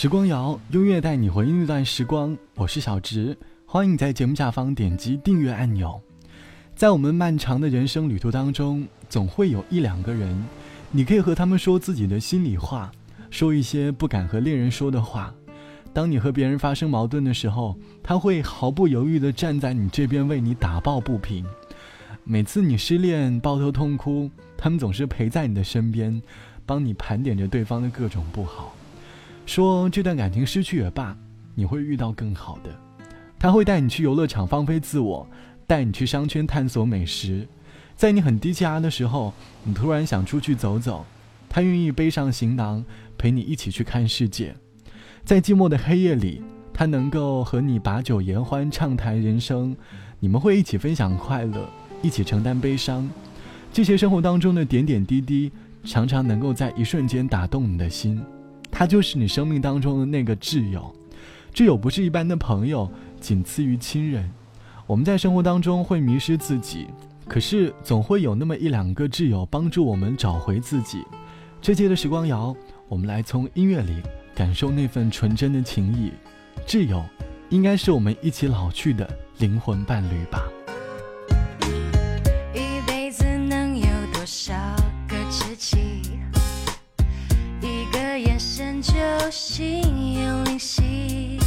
时光谣，音乐带你回忆那段时光。我是小植，欢迎在节目下方点击订阅按钮。在我们漫长的人生旅途当中，总会有一两个人，你可以和他们说自己的心里话，说一些不敢和恋人说的话。当你和别人发生矛盾的时候，他会毫不犹豫地站在你这边，为你打抱不平。每次你失恋抱头痛哭，他们总是陪在你的身边，帮你盘点着对方的各种不好，说这段感情失去也罢，你会遇到更好的。他会带你去游乐场放飞自我。带你去商圈探索美食，在你很低气压的时候，你突然想出去走走，他愿意背上行囊陪你一起去看世界。在寂寞的黑夜里，他能够和你把酒言欢，畅谈人生，你们会一起分享快乐，一起承担悲伤。这些生活当中的点点滴滴，常常能够在一瞬间打动你的心。他就是你生命当中的那个挚友，挚友不是一般的朋友，仅次于亲人。我们在生活当中会迷失自己，可是总会有那么一两个挚友帮助我们找回自己。这期的时光谣，我们来从音乐里感受那份纯真的情谊。挚友，应该是我们一起老去的灵魂伴侣吧。就心有灵犀，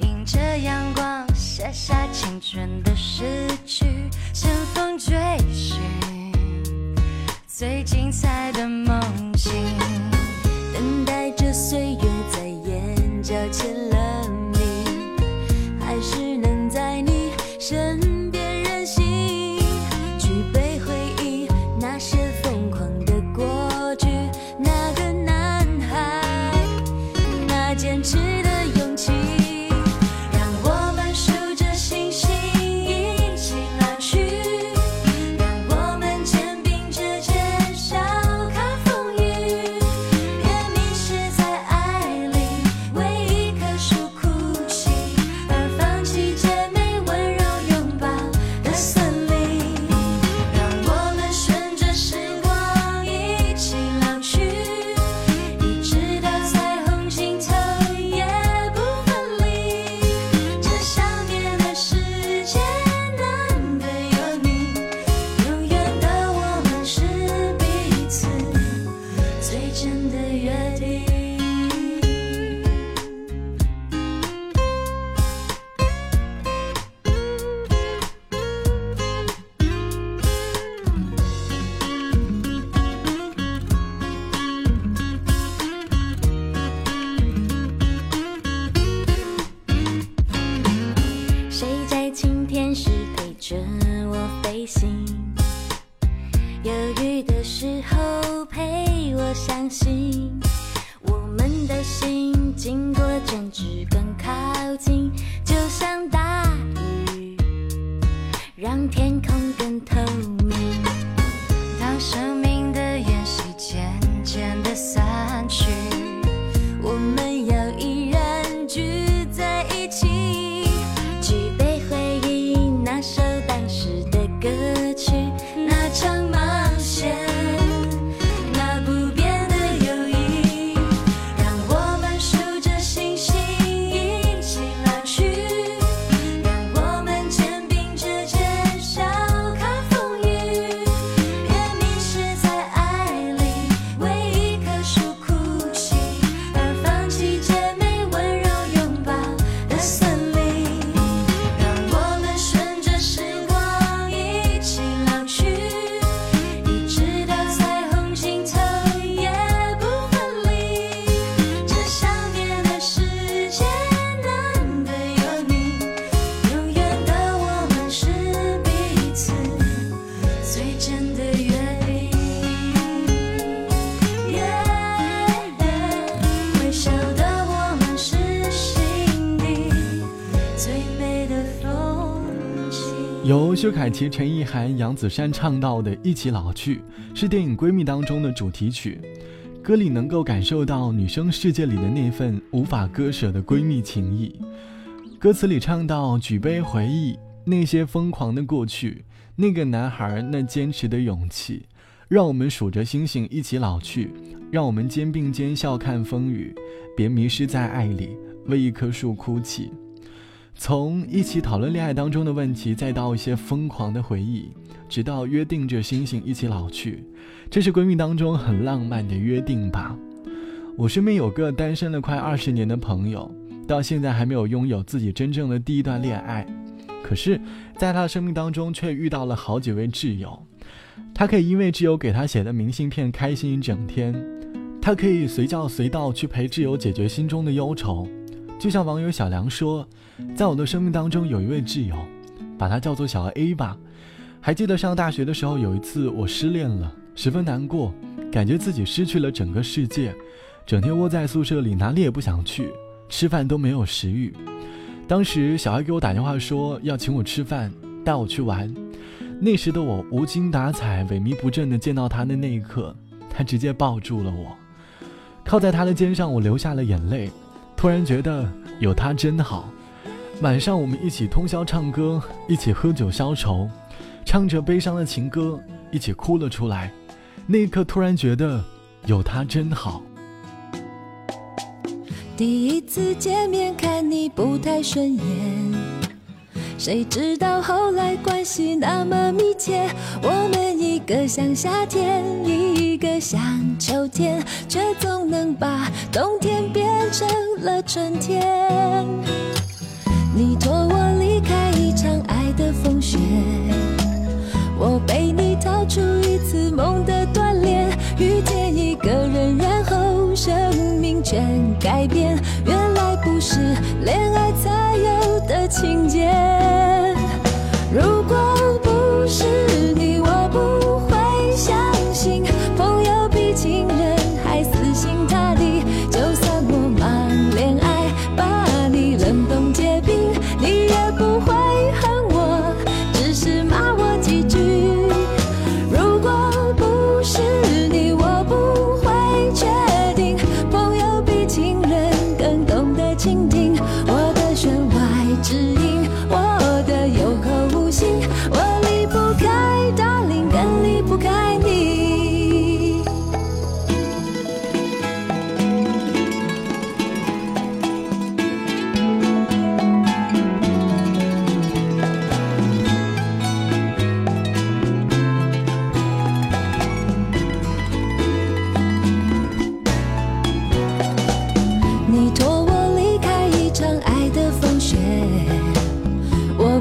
迎着阳光。写下青春的诗句，乘风追寻最精彩的梦由薛凯琪、陈意涵、杨子姗唱到的《一起老去》是电影《闺蜜》当中的主题曲，歌里能够感受到女生世界里的那份无法割舍的闺蜜情谊。歌词里唱到：“举杯回忆那些疯狂的过去，那个男孩那坚持的勇气，让我们数着星星一起老去，让我们肩并肩笑看风雨，别迷失在爱里，为一棵树哭泣。从一起讨论恋爱当中的问题，再到一些疯狂的回忆，直到约定着星星一起老去，这是闺蜜当中很浪漫的约定吧。我身边有个单身了快二十年的朋友，到现在还没有拥有自己真正的第一段恋爱，可是，在他的生命当中却遇到了好几位挚友。他可以因为挚友给他写的明信片开心一整天，他可以随叫随到去陪挚友解决心中的忧愁。就像网友小梁说，在我的生命当中有一位挚友，把他叫做小 A 吧。还记得上大学的时候，有一次我失恋了，十分难过，感觉自己失去了整个世界，整天窝在宿舍里，哪里也不想去，吃饭都没有食欲。当时小 A 给我打电话说要请我吃饭，带我去玩。那时的我无精打采、萎靡不振的见到他的那一刻，他直接抱住了我，靠在他的肩上，我流下了眼泪。突然觉得有他真好。晚上我们一起通宵唱歌，一起喝酒消愁，唱着悲伤的情歌，一起哭了出来。那一刻突然觉得有他真好。第一次见面看你不太顺眼。谁知道后来关系那么密切，我们一个像夏天，一个像秋天，却总能把冬天变成了春天。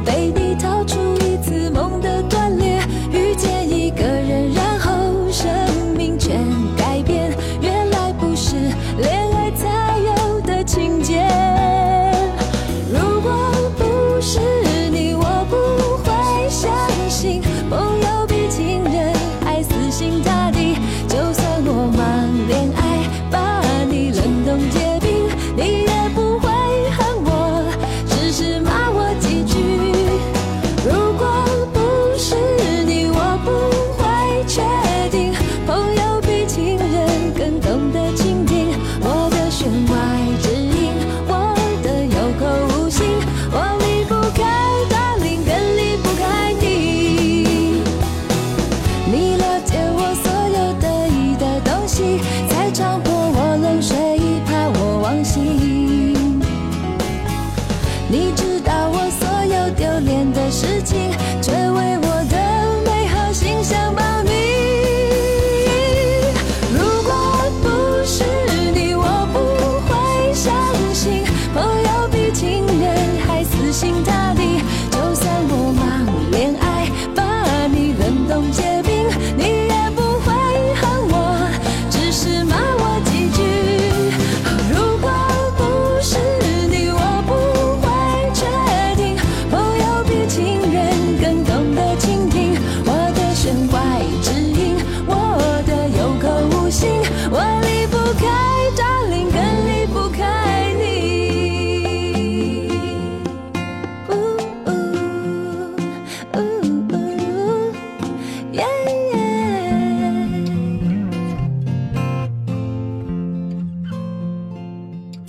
被你疼你知道我所有丢脸的事情，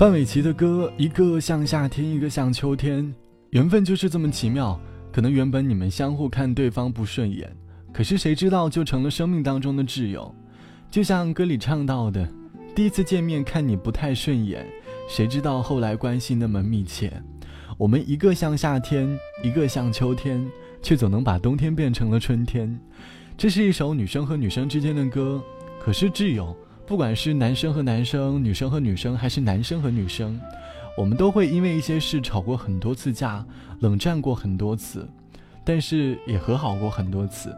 范玮琪的歌，一个像夏天，一个像秋天，缘分就是这么奇妙。可能原本你们相互看对方不顺眼，可是谁知道就成了生命当中的挚友。就像歌里唱到的，第一次见面看你不太顺眼，谁知道后来关系那么密切。我们一个像夏天，一个像秋天，却总能把冬天变成了春天。这是一首女生和女生之间的歌，可是挚友，不管是男生和男生、女生和女生，还是男生和女生，我们都会因为一些事吵过很多次架，冷战过很多次，但是也和好过很多次。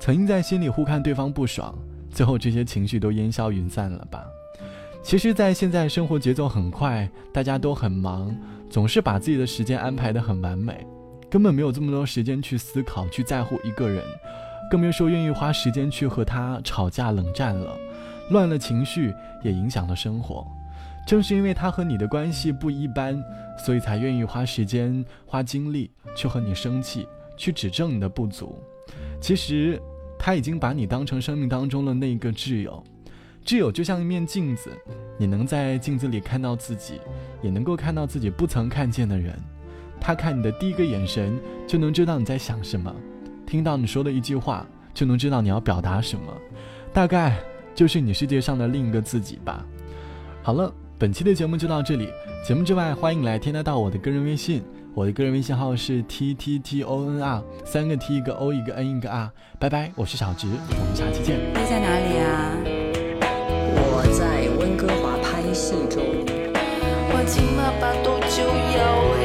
曾经在心里互看对方不爽，最后这些情绪都烟消云散了吧？其实，在现在生活节奏很快，大家都很忙，总是把自己的时间安排得很完美，根本没有这么多时间去思考、去在乎一个人，更别说愿意花时间去和他吵架、冷战了，乱了情绪，也影响了生活。正是因为他和你的关系不一般，所以才愿意花时间、花精力去和你生气，去指正你的不足。其实，他已经把你当成生命当中的那个挚友。挚友就像一面镜子，你能在镜子里看到自己，也能够看到自己不曾看见的人。他看你的第一个眼神，就能知道你在想什么；听到你说的一句话，就能知道你要表达什么。大概就是你世界上的另一个自己吧。好了，本期的节目就到这里。节目之外，欢迎来添加到我的个人微信，我的个人微信号是 t t t o n r，三个 t 一个 o 一个 n 一个 r。拜拜，我是小植，我们下期见。你在哪里啊？我在温哥华拍戏中，我今嘛把多就要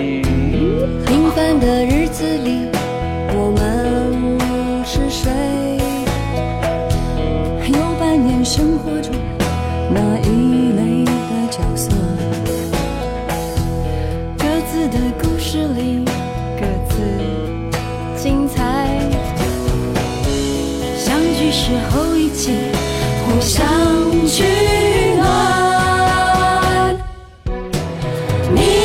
平凡的日子里，我们是谁？有扮演生活中那一类的角色。各自的故事里各自精彩，相聚时候一起互相取暖。你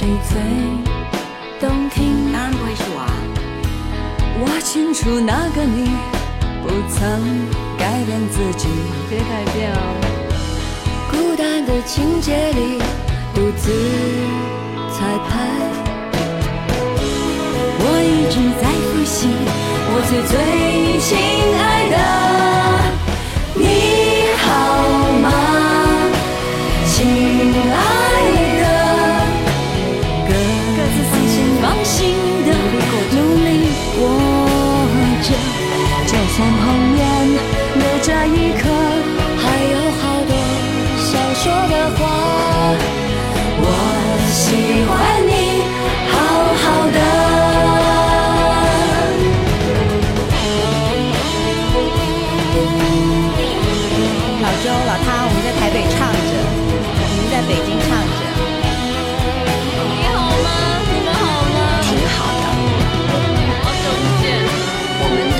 谁最动听？当然不会是我。我清楚那个你不曾改变自己，别改变哦。孤单的情节里。独自彩排，我一直在呼吸，我最最亲爱的，他，我们在台北唱着，我们在北京唱着。你好吗？你们好吗？挺好的。好久不见。我们。